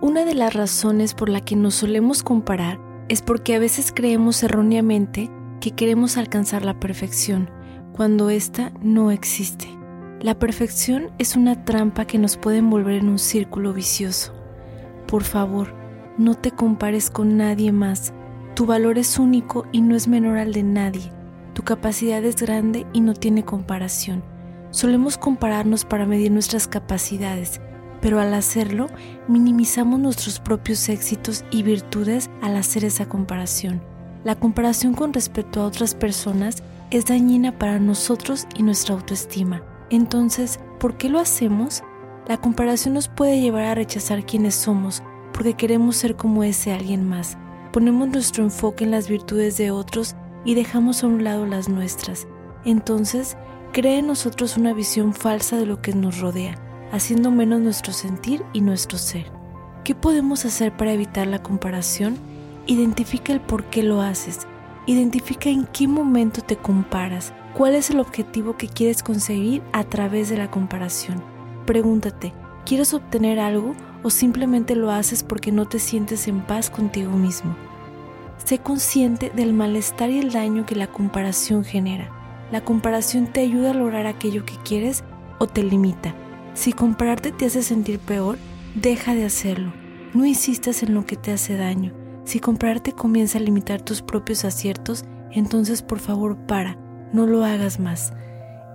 Una de las razones por la que nos solemos comparar es porque a veces creemos erróneamente que queremos alcanzar la perfección, cuando ésta no existe. La perfección es una trampa que nos puede envolver en un círculo vicioso. Por favor, no te compares con nadie más. Tu valor es único y no es menor al de nadie. Tu capacidad es grande y no tiene comparación. Solemos compararnos para medir nuestras capacidades, pero al hacerlo minimizamos nuestros propios éxitos y virtudes al hacer esa comparación. La comparación con respecto a otras personas es dañina para nosotros y nuestra autoestima. Entonces, ¿por qué lo hacemos? La comparación nos puede llevar a rechazar quienes somos porque queremos ser como ese alguien más. Ponemos nuestro enfoque en las virtudes de otros y dejamos a un lado las nuestras. Entonces, crea en nosotros una visión falsa de lo que nos rodea, haciendo menos nuestro sentir y nuestro ser. ¿Qué podemos hacer para evitar la comparación? Identifica el por qué lo haces. Identifica en qué momento te comparas. ¿Cuál es el objetivo que quieres conseguir a través de la comparación? Pregúntate, ¿quieres obtener algo o simplemente lo haces porque no te sientes en paz contigo mismo. Sé consciente del malestar y el daño que la comparación genera. La comparación te ayuda a lograr aquello que quieres o te limita. Si compararte te hace sentir peor, deja de hacerlo. No insistas en lo que te hace daño. Si compararte comienza a limitar tus propios aciertos, entonces por favor para, no lo hagas más.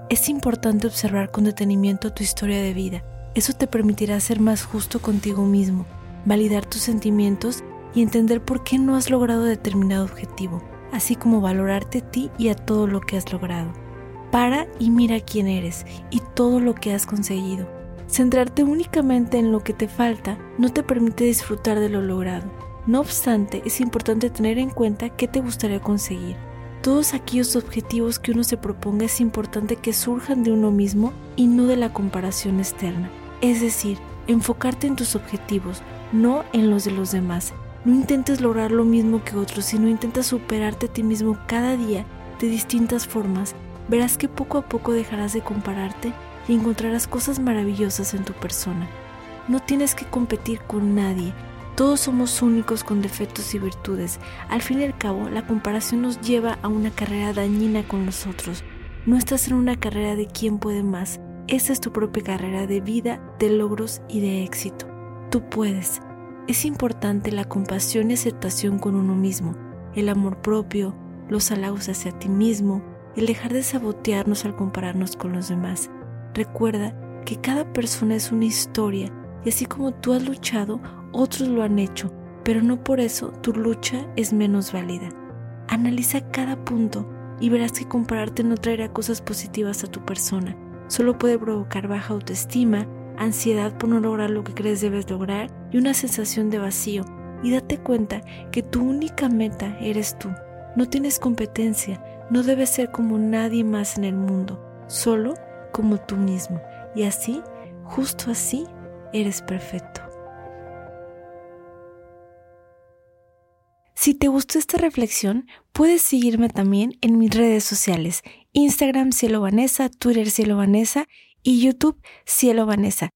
Es importante observar con detenimiento tu historia de vida eso te permitirá ser más justo contigo mismo, validar tus sentimientos y entender por qué no has logrado determinado objetivo, así como valorarte a ti y a todo lo que has logrado. Para y mira quién eres y todo lo que has conseguido. Centrarte únicamente en lo que te falta no te permite disfrutar de lo logrado. No obstante, es importante tener en cuenta qué te gustaría conseguir. Todos aquellos objetivos que uno se proponga es importante que surjan de uno mismo y no de la comparación externa. Es decir, enfocarte en tus objetivos, no en los de los demás. No intentes lograr lo mismo que otros, sino intenta superarte a ti mismo cada día de distintas formas. Verás que poco a poco dejarás de compararte y encontrarás cosas maravillosas en tu persona. No tienes que competir con nadie. Todos somos únicos con defectos y virtudes. Al fin y al cabo, la comparación nos lleva a una carrera dañina con los otros. No estás en una carrera de quién puede más, esa es tu propia carrera de vida, de logros y de éxito. Tú puedes. Es importante la compasión y aceptación con uno mismo, el amor propio, los halagos hacia ti mismo, el dejar de sabotearnos al compararnos con los demás. Recuerda que cada persona es una historia y así como tú has luchado, otros lo han hecho, pero no por eso tu lucha es menos válida. Analiza cada punto y verás que compararte no traerá cosas positivas a tu persona solo puede provocar baja autoestima, ansiedad por no lograr lo que crees debes lograr y una sensación de vacío. Y date cuenta que tu única meta eres tú. No tienes competencia, no debes ser como nadie más en el mundo, solo como tú mismo. Y así, justo así, eres perfecto. Si te gustó esta reflexión, puedes seguirme también en mis redes sociales Instagram Cielo Vanessa, Twitter Cielo Vanessa y YouTube Cielo Vanessa.